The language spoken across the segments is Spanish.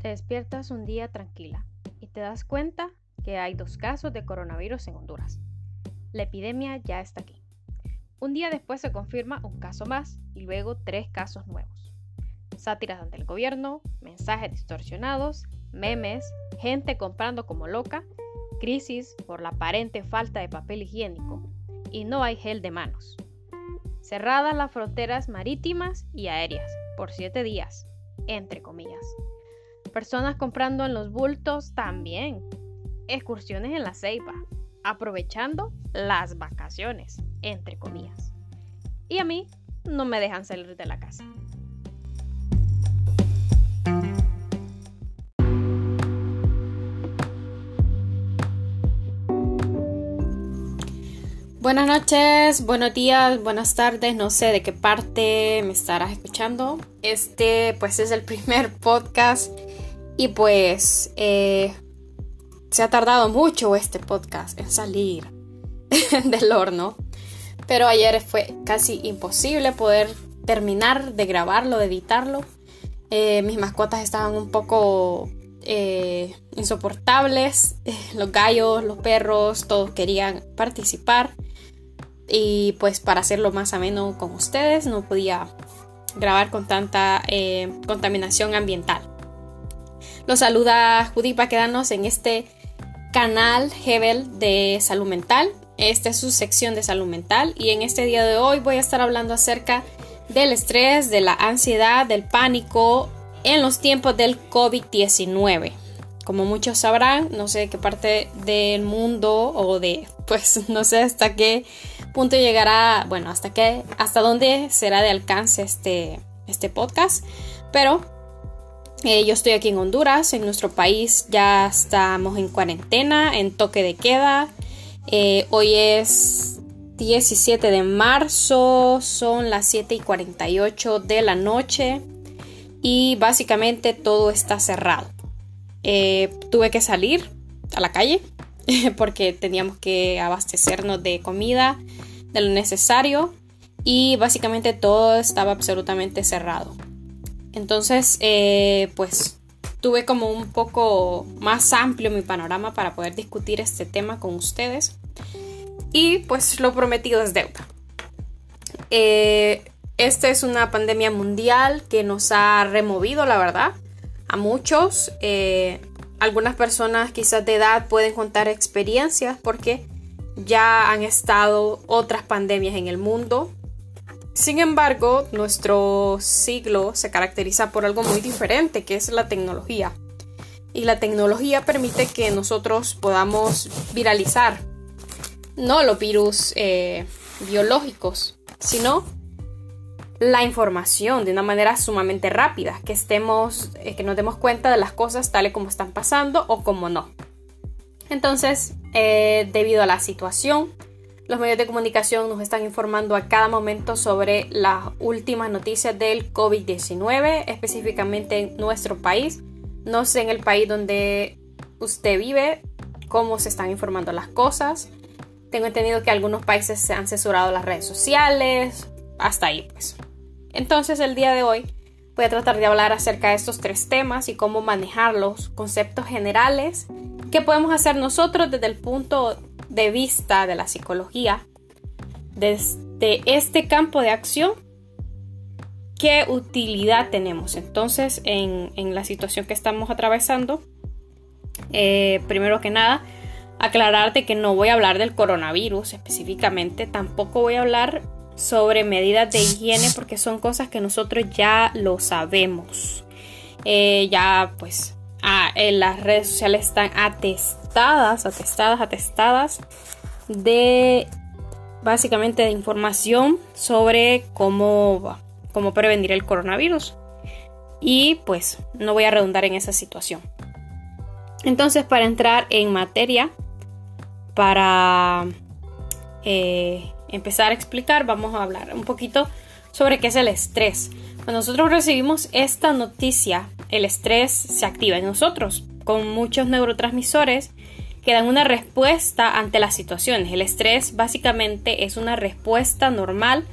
Te despiertas un día tranquila y te das cuenta que hay dos casos de coronavirus en Honduras. La epidemia ya está aquí. Un día después se confirma un caso más y luego tres casos nuevos. Sátiras ante el gobierno, mensajes distorsionados, memes, gente comprando como loca, crisis por la aparente falta de papel higiénico y no hay gel de manos. Cerradas las fronteras marítimas y aéreas por siete días, entre comillas. Personas comprando en los bultos también. Excursiones en la ceiba, aprovechando las vacaciones, entre comillas. Y a mí no me dejan salir de la casa. Buenas noches, buenos días, buenas tardes, no sé de qué parte me estarás escuchando. Este pues es el primer podcast y pues eh, se ha tardado mucho este podcast en salir del horno. Pero ayer fue casi imposible poder terminar de grabarlo, de editarlo. Eh, mis mascotas estaban un poco eh, insoportables. Los gallos, los perros, todos querían participar. Y pues para hacerlo más ameno con ustedes no podía grabar con tanta contaminación ambiental. Los saluda Judy Paquedanos en este canal Hebel de salud mental. Esta es su sección de salud mental y en este día de hoy voy a estar hablando acerca del estrés, de la ansiedad, del pánico en los tiempos del COVID-19. Como muchos sabrán, no sé qué parte del mundo o de, pues no sé hasta qué punto llegará, bueno, hasta qué, hasta dónde será de alcance este, este podcast, pero eh, yo estoy aquí en Honduras, en nuestro país ya estamos en cuarentena, en toque de queda. Eh, hoy es 17 de marzo, son las 7 y 48 de la noche y básicamente todo está cerrado. Eh, tuve que salir a la calle porque teníamos que abastecernos de comida, de lo necesario y básicamente todo estaba absolutamente cerrado. Entonces, eh, pues tuve como un poco más amplio mi panorama para poder discutir este tema con ustedes y pues lo prometido es deuda. Eh, esta es una pandemia mundial que nos ha removido, la verdad, a muchos. Eh, algunas personas quizás de edad pueden contar experiencias porque ya han estado otras pandemias en el mundo. Sin embargo, nuestro siglo se caracteriza por algo muy diferente, que es la tecnología. Y la tecnología permite que nosotros podamos viralizar, no los virus eh, biológicos, sino la información de una manera sumamente rápida, que estemos, eh, que nos demos cuenta de las cosas tales como están pasando o como no. Entonces, eh, debido a la situación, los medios de comunicación nos están informando a cada momento sobre las últimas noticias del COVID-19, específicamente en nuestro país. No sé en el país donde usted vive cómo se están informando las cosas. Tengo entendido que algunos países se han censurado las redes sociales, hasta ahí pues. Entonces el día de hoy voy a tratar de hablar acerca de estos tres temas y cómo manejarlos, conceptos generales, qué podemos hacer nosotros desde el punto de vista de la psicología, desde este campo de acción, qué utilidad tenemos. Entonces, en, la situación que estamos atravesando, eh, primero que nada, aclararte que no voy a hablar del coronavirus específicamente, tampoco voy a hablar sobre medidas de higiene porque son cosas que nosotros ya lo sabemos. Eh, ya pues ah, en las redes sociales están atestadas, atestadas, atestadas de básicamente de información sobre cómo, cómo prevenir el coronavirus. Y pues no voy a redundar en esa situación. Entonces para entrar en materia, para eh, empezar a explicar, vamos a hablar un poquito sobre qué es el estrés. Cuando nosotros recibimos esta noticia, el estrés se activa en nosotros con muchos neurotransmisores que dan una respuesta ante las situaciones. El estrés básicamente es una respuesta normal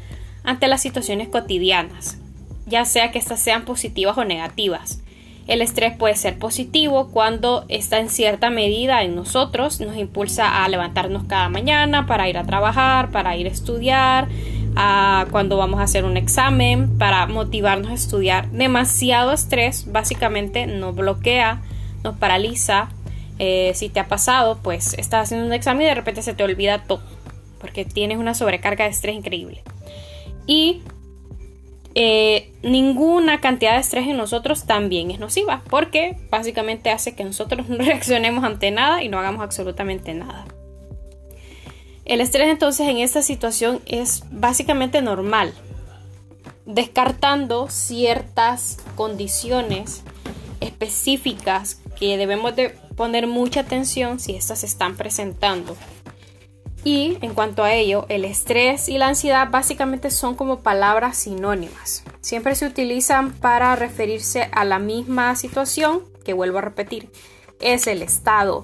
ante las situaciones cotidianas, ya sea que éstas sean positivas o negativas. El estrés puede ser positivo cuando está en cierta medida en nosotros, nos impulsa a levantarnos cada mañana para ir a trabajar, para ir a estudiar, a cuando vamos a hacer un examen, para motivarnos a estudiar. Demasiado estrés básicamente nos bloquea, nos paraliza. Eh, si te ha pasado, pues estás haciendo un examen y de repente se te olvida todo, porque tienes una sobrecarga de estrés increíble. Y eh, ninguna cantidad de estrés en nosotros también es nociva, porque básicamente hace que nosotros no reaccionemos ante nada y no hagamos absolutamente nada. El estrés entonces en esta situación es básicamente normal, descartando ciertas condiciones específicas que debemos de poner mucha atención si estas se están presentando. Y en cuanto a ello, el estrés y la ansiedad básicamente son como palabras sinónimas. Siempre se utilizan para referirse a la misma situación, que vuelvo a repetir, es el estado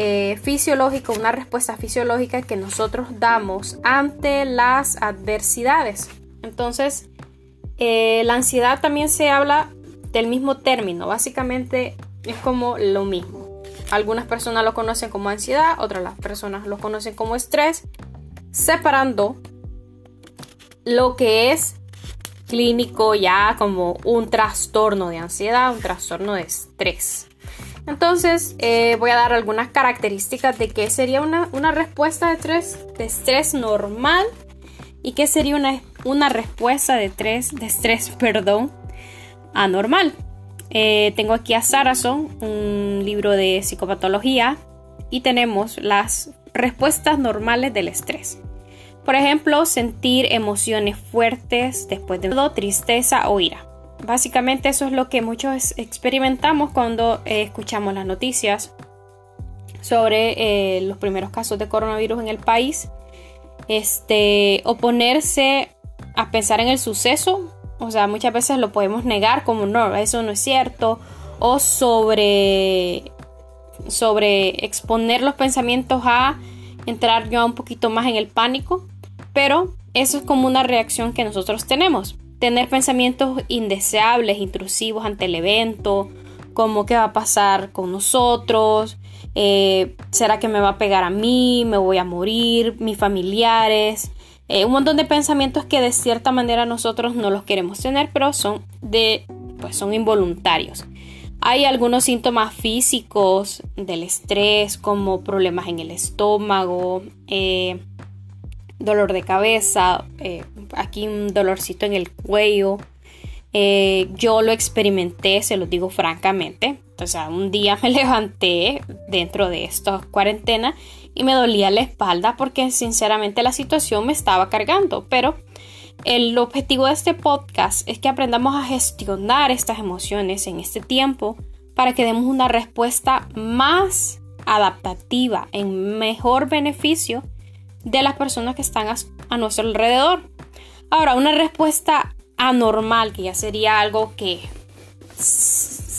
eh, fisiológico, una respuesta fisiológica que nosotros damos ante las adversidades. Entonces, eh, la ansiedad también se habla del mismo término, básicamente es como lo mismo. Algunas personas lo conocen como ansiedad, otras las personas lo conocen como estrés, separando lo que es clínico ya como un trastorno de ansiedad, un trastorno de estrés. Entonces eh, voy a dar algunas características de qué sería una, respuesta de estrés, de normal y qué sería una, respuesta de estrés, de estrés perdón, anormal. Eh, tengo aquí a Saracen, un libro de psicopatología, y tenemos las respuestas normales del estrés. Por ejemplo, sentir emociones fuertes después de tristeza o ira. Básicamente eso es lo que muchos experimentamos cuando eh, escuchamos las noticias sobre eh, los primeros casos de coronavirus en el país. Este, oponerse a pensar en el suceso o sea, muchas veces lo podemos negar como no, eso no es cierto. O sobre, sobre exponer los pensamientos a entrar yo un poquito más en el pánico. Pero eso es como una reacción que nosotros tenemos. Tener pensamientos indeseables, intrusivos ante el evento, como qué va a pasar con nosotros, eh, será que me va a pegar a mí, me voy a morir, mis familiares, eh, un montón de pensamientos que de cierta manera nosotros no los queremos tener, pero son de, pues son involuntarios. Hay algunos síntomas físicos del estrés, como problemas en el estómago, eh, dolor de cabeza, eh, aquí un dolorcito en el cuello. yo lo experimenté, se lo digo francamente. O sea, un día me levanté dentro de esta cuarentena y me dolía la espalda porque sinceramente la situación me estaba cargando. Pero el objetivo de este podcast es que aprendamos a gestionar estas emociones en este tiempo para que demos una respuesta más adaptativa, en mejor beneficio de las personas que están a, nuestro alrededor. Ahora, una respuesta anormal, que ya sería algo que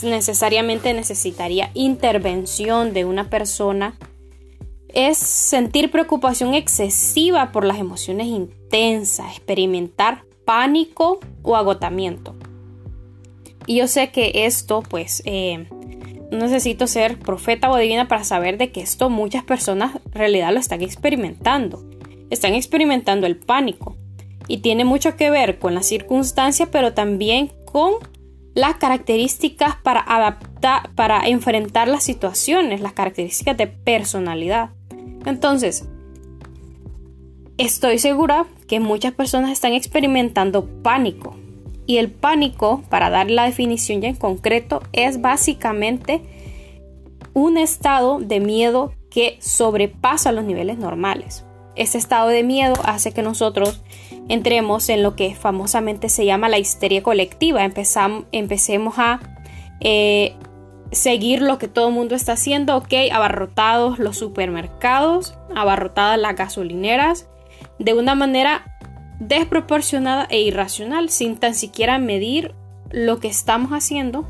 necesariamente necesitaría intervención de una persona es sentir preocupación excesiva por las emociones intensas, experimentar pánico o agotamiento. Y yo sé que esto, pues, eh, necesito ser profeta o divina para saber de que esto muchas personas en realidad lo están experimentando. Están experimentando el pánico. Y tiene mucho que ver con las circunstancias, pero también con las características para adaptar, para enfrentar las situaciones, las características de personalidad. Entonces, estoy segura que muchas personas están experimentando pánico. Y el pánico, para dar la definición ya en concreto, es básicamente un estado de miedo que sobrepasa los niveles normales. Este estado de miedo hace que nosotros entremos en lo que famosamente se llama la histeria colectiva. empecemos a eh, seguir lo que todo el mundo está haciendo, ok, abarrotados los supermercados, abarrotadas las gasolineras, de una manera desproporcionada e irracional, sin tan siquiera medir lo que estamos haciendo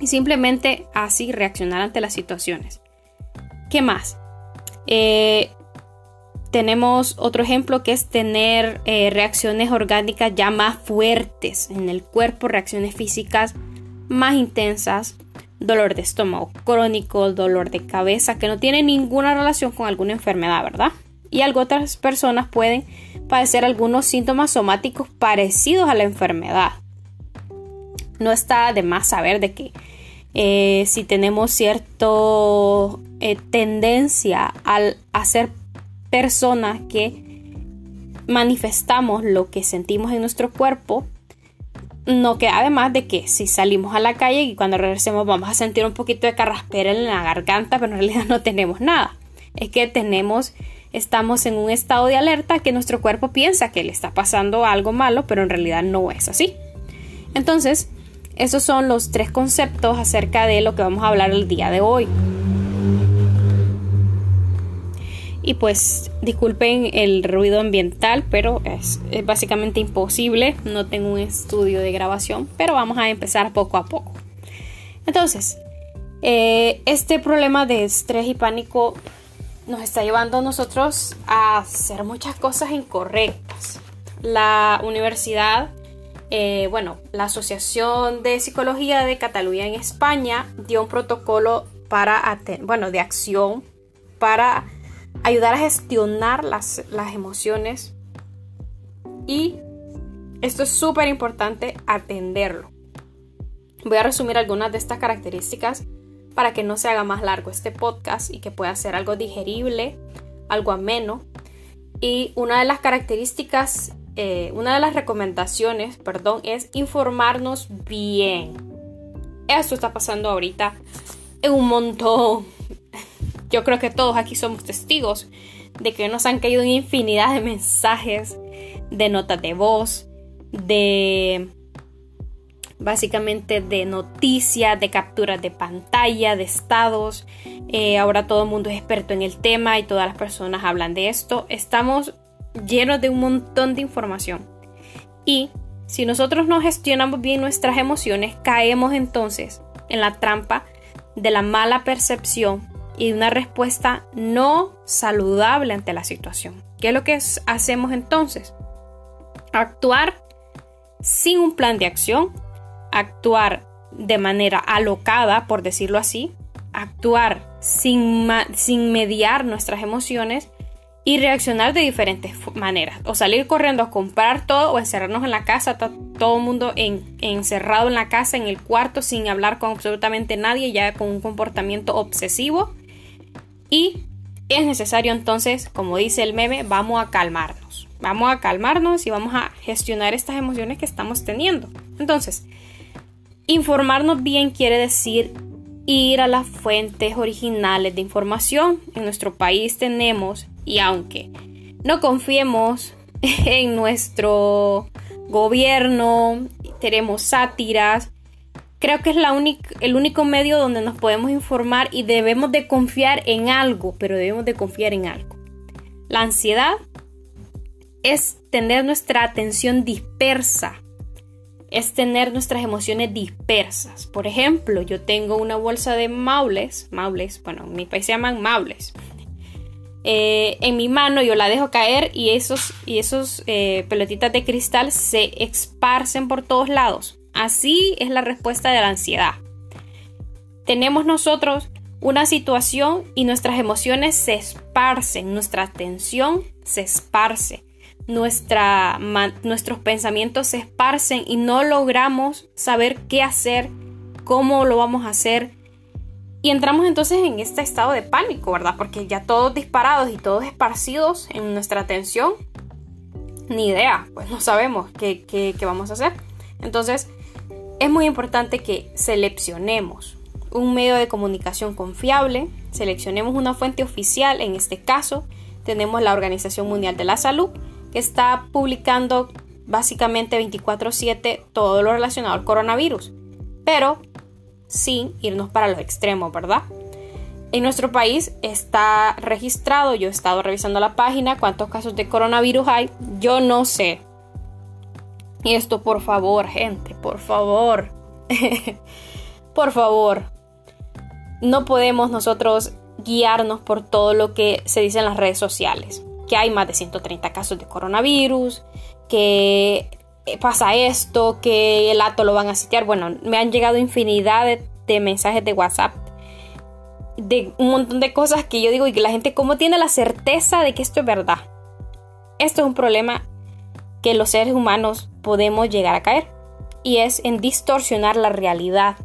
y simplemente así reaccionar ante las situaciones. ¿Qué más? Eh, tenemos otro ejemplo que es tener eh, reacciones orgánicas ya más fuertes en el cuerpo, reacciones físicas más intensas, dolor de estómago crónico, dolor de cabeza, que no tiene ninguna relación con alguna enfermedad, ¿verdad? Y otras personas pueden padecer algunos síntomas somáticos parecidos a la enfermedad. No está de más saber de que eh, si tenemos cierta eh, tendencia al hacer personas que manifestamos lo que sentimos en nuestro cuerpo, no que además de que si salimos a la calle y cuando regresemos vamos a sentir un poquito de carraspera en la garganta, pero en realidad no tenemos nada. Es que tenemos, estamos en un estado de alerta que nuestro cuerpo piensa que le está pasando algo malo, pero en realidad no es así. Entonces, esos son los tres conceptos acerca de lo que vamos a hablar el día de hoy. Y pues disculpen el ruido ambiental, pero es, básicamente imposible. No tengo un estudio de grabación, pero vamos a empezar poco a poco. Entonces, eh, este problema de estrés y pánico nos está llevando a nosotros a hacer muchas cosas incorrectas. La universidad, eh, bueno, la Asociación de Psicología de Cataluña en España dio un protocolo para, bueno, de acción para ayudar a gestionar las, emociones y esto es súper importante atenderlo. Voy a resumir algunas de estas características para que no se haga más largo este podcast y que pueda ser algo digerible, algo ameno. Y una de las características, eh, una de las recomendaciones, perdón, es informarnos bien. Esto está pasando ahorita en un montón yo creo que todos aquí somos testigos de que nos han caído una infinidad de mensajes, de notas de voz, de básicamente de noticias, de capturas de pantalla, de estados. Eh, ahora todo el mundo es experto en el tema y todas las personas hablan de esto. Estamos llenos de un montón de información. Y si nosotros no gestionamos bien nuestras emociones, caemos entonces en la trampa de la mala percepción y una respuesta no saludable ante la situación. ¿Qué es lo que hacemos entonces? Actuar sin un plan de acción, actuar de manera alocada, por decirlo así, actuar sin, sin mediar nuestras emociones y reaccionar de diferentes maneras. O salir corriendo a comprar todo o encerrarnos en la casa, todo el mundo encerrado en la casa, en el cuarto, sin hablar con absolutamente nadie, ya con un comportamiento obsesivo y es necesario entonces, como dice el meme, vamos a calmarnos. Vamos a calmarnos y vamos a gestionar estas emociones que estamos teniendo. Entonces, informarnos bien quiere decir ir a las fuentes originales de información. En nuestro país tenemos, y aunque no confiemos en nuestro gobierno, tenemos sátiras, Creo que es el único medio donde nos podemos informar y debemos de confiar en algo, pero debemos de confiar en algo. La ansiedad es tener nuestra atención dispersa, es tener nuestras emociones dispersas. Por ejemplo, yo tengo una bolsa de maules, maules, bueno, en mi país se llaman maules. Eh, en mi mano yo la dejo caer y esos, y esos eh, pelotitas de cristal se esparcen por todos lados. Así es la respuesta de la ansiedad. Tenemos nosotros una situación y nuestras emociones se esparcen, nuestra atención se esparce, nuestra, nuestros pensamientos se esparcen y no logramos saber qué hacer, cómo lo vamos a hacer. Y entramos entonces en este estado de pánico, ¿verdad? Porque ya todos disparados y todos esparcidos en nuestra atención, ni idea, pues no sabemos qué, qué, qué vamos a hacer. Entonces, es muy importante que seleccionemos un medio de comunicación confiable, seleccionemos una fuente oficial, en este caso tenemos la Organización Mundial de la Salud, está publicando básicamente 24/7 todo lo relacionado al coronavirus, pero sin irnos para los extremos, ¿verdad? En nuestro país está registrado, yo he estado revisando la página, cuántos casos de coronavirus hay, yo no sé, y esto, por favor, gente, por favor. por favor. No podemos nosotros guiarnos por todo lo que se dice en las redes sociales. Que hay más de 130 casos de coronavirus, que eh, pasa esto, que el acto lo van a sitiar. Bueno, me han llegado infinidad de, mensajes de WhatsApp de un montón de cosas que yo digo y que la gente cómo tiene la certeza de que esto es verdad. Esto es un problema que los seres humanos podemos llegar a caer y es en distorsionar la realidad.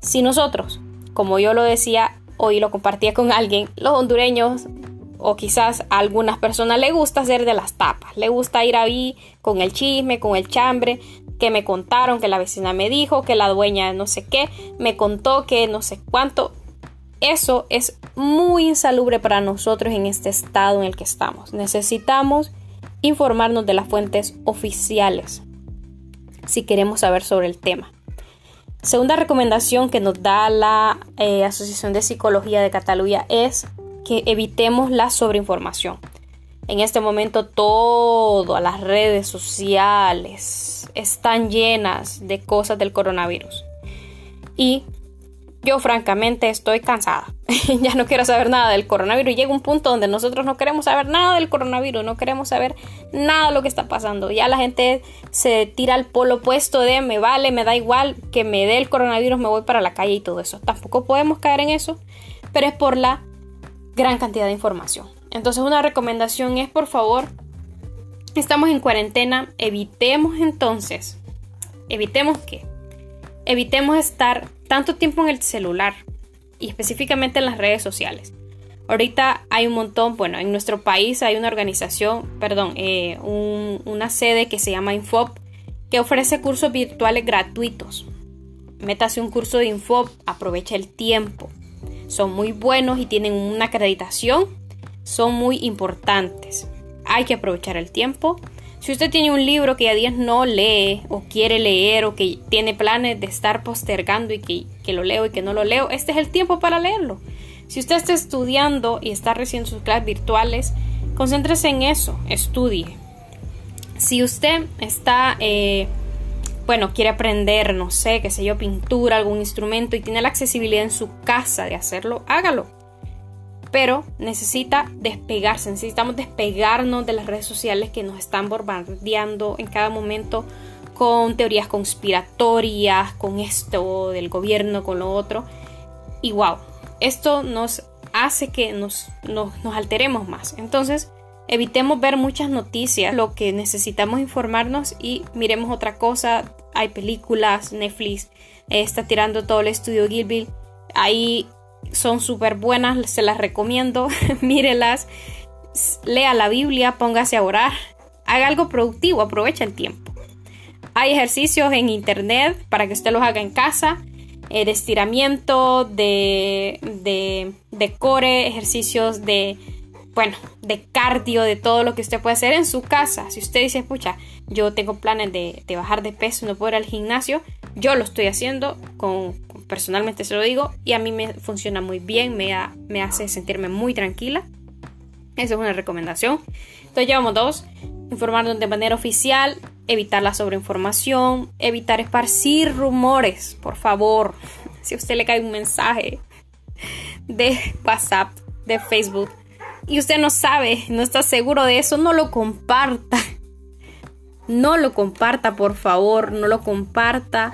Si nosotros, como yo lo decía hoy lo compartía con alguien, los hondureños o quizás a algunas personas le gusta hacer de las tapas, le gusta ir ahí con el chisme, con el chambre, que me contaron, que la vecina me dijo, que la dueña no sé qué, me contó que no sé cuánto. Eso es muy insalubre para nosotros en este estado en el que estamos. Necesitamos informarnos de las fuentes oficiales si queremos saber sobre el tema. Segunda recomendación que nos da la eh, Asociación de Psicología de Cataluña es que evitemos la sobreinformación. En este momento todas las redes sociales están llenas de cosas del coronavirus. Y yo francamente estoy cansada. ya no quiero saber nada del coronavirus. Llega un punto donde nosotros no queremos saber nada del coronavirus, no queremos saber nada de lo que está pasando. Ya la gente se tira al polo opuesto de me vale, me da igual que me dé el coronavirus, me voy para la calle y todo eso. Tampoco podemos caer en eso, pero es por la gran cantidad de información. Entonces una recomendación es, por favor, estamos en cuarentena, evitemos entonces, evitemos que, evitemos estar tanto tiempo en el celular y específicamente en las redes sociales. Ahorita hay un montón, bueno, en nuestro país hay una organización, perdón, eh, una sede que se llama Infop, que ofrece cursos virtuales gratuitos. Métase un curso de Infop, aprovecha el tiempo son muy buenos y tienen una acreditación, son muy importantes. Hay que aprovechar el tiempo. Si usted tiene un libro que a días no lee o quiere leer o que tiene planes de estar postergando y que, lo leo y que no lo leo, este es el tiempo para leerlo. Si usted está estudiando y está recibiendo sus clases virtuales, concéntrese en eso, estudie. Si usted está eh, bueno, quiere aprender, no sé, qué sé yo, pintura, algún instrumento y tiene la accesibilidad en su casa de hacerlo, hágalo. Pero necesita despegarse, necesitamos despegarnos de las redes sociales que nos están bombardeando en cada momento con teorías conspiratorias, con esto del gobierno, con lo otro. Y wow, esto nos hace que nos, nos, nos alteremos más. Entonces, Evitemos ver muchas noticias, lo que necesitamos informarnos y miremos otra cosa. Hay películas, Netflix está tirando todo el estudio Gilville. Ahí son súper buenas, se las recomiendo. Mírelas, lea la Biblia, póngase a orar, haga algo productivo, aprovecha el tiempo. Hay ejercicios en internet para que usted los haga en casa. Eh, de estiramiento, de, de, de core, ejercicios de bueno, de cardio, de todo lo que usted puede hacer en su casa. Si usted dice, pucha, yo tengo planes de, bajar de peso, no puedo ir al gimnasio, yo lo estoy haciendo, con, personalmente se lo digo, y a mí me funciona muy bien, me, me hace sentirme muy tranquila. Esa es una recomendación. Entonces llevamos dos, informarnos de manera oficial, evitar la sobreinformación, evitar esparcir rumores, por favor. Si a usted le cae un mensaje de WhatsApp, de Facebook, y usted no sabe, no está seguro de eso, no lo comparta. No lo comparta, por favor, no lo comparta.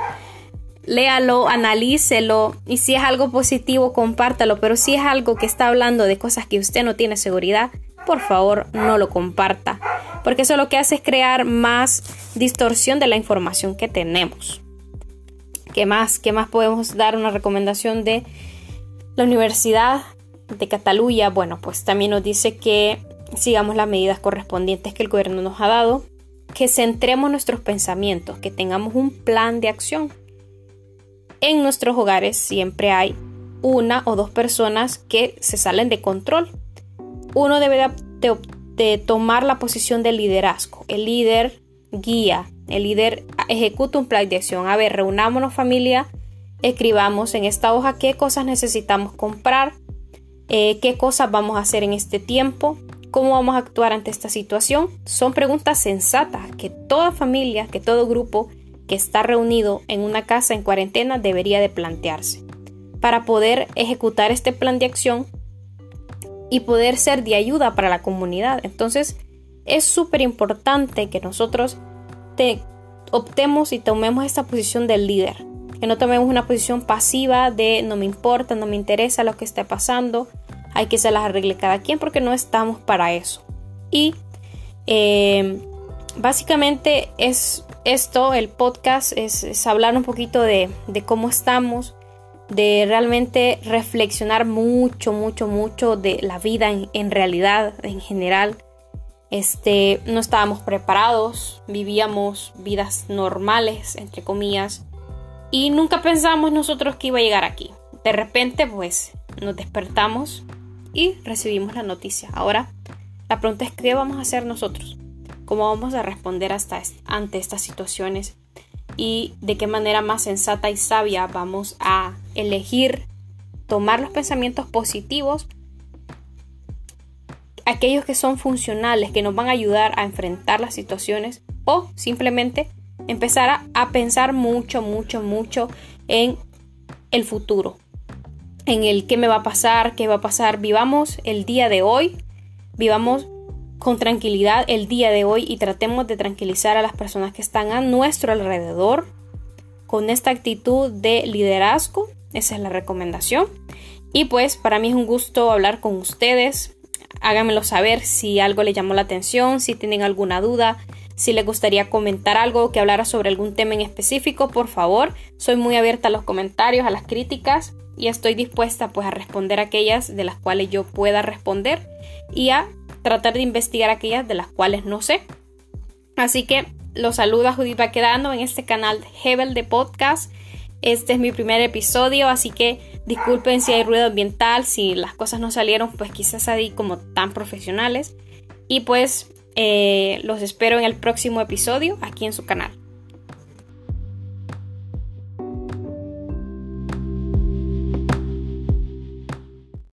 Léalo, analícelo y si es algo positivo, compártalo, pero si es algo que está hablando de cosas que usted no tiene seguridad, por favor, no lo comparta, porque eso lo que hace es crear más distorsión de la información que tenemos. ¿Qué más? ¿Qué más podemos dar una recomendación de la universidad? De Cataluña, bueno, pues también nos dice que sigamos las medidas correspondientes que el gobierno nos ha dado, que centremos nuestros pensamientos, que tengamos un plan de acción. En nuestros hogares siempre hay una o dos personas que se salen de control. Uno debe de, tomar la posición de liderazgo. El líder guía, el líder ejecuta un plan de acción. A ver, reunámonos familia, escribamos en esta hoja qué cosas necesitamos comprar, eh, qué cosas vamos a hacer en este tiempo, cómo vamos a actuar ante esta situación. Son preguntas sensatas que toda familia, que todo grupo que está reunido en una casa en cuarentena debería de plantearse para poder ejecutar este plan de acción y poder ser de ayuda para la comunidad. Entonces es súper importante que nosotros optemos y tomemos esta posición del líder. Que no tomemos una posición pasiva de no me importa, no me interesa lo que esté pasando, hay que se las arregle cada quien porque no estamos para eso. Y eh, básicamente es esto, el podcast, es, hablar un poquito de, cómo estamos, de realmente reflexionar mucho, mucho, mucho de la vida en, en realidad, en general este, no estábamos preparados, vivíamos vidas normales, entre comillas, y nunca pensamos nosotros que iba a llegar aquí. De repente, pues, nos despertamos y recibimos la noticia. Ahora, la pregunta es, ¿qué vamos a hacer nosotros? ¿Cómo vamos a responder ante estas situaciones? Y de qué manera más sensata y sabia vamos a elegir tomar los pensamientos positivos aquellos que son funcionales, que nos van a ayudar a enfrentar las situaciones o simplemente empezar a, pensar mucho, mucho, mucho en el futuro, en el qué me va a pasar, qué va a pasar. Vivamos el día de hoy, vivamos con tranquilidad el día de hoy y tratemos de tranquilizar a las personas que están a nuestro alrededor con esta actitud de liderazgo. Esa es la recomendación. Y pues para mí es un gusto hablar con ustedes, háganmelo saber si algo les llamó la atención, si tienen alguna duda, si les gustaría comentar algo, que hablara sobre algún tema en específico, por favor. Soy muy abierta a los comentarios, a las críticas y estoy dispuesta pues a responder aquellas de las cuales yo pueda responder y a tratar de investigar aquellas de las cuales no sé. Así que los saluda Judith quedando en este canal Hebel de Podcast. Este es mi primer episodio, así que disculpen si hay ruido ambiental, si las cosas no salieron, pues quizás ahí como tan profesionales. Y pues eh, los espero en el próximo episodio aquí en su canal.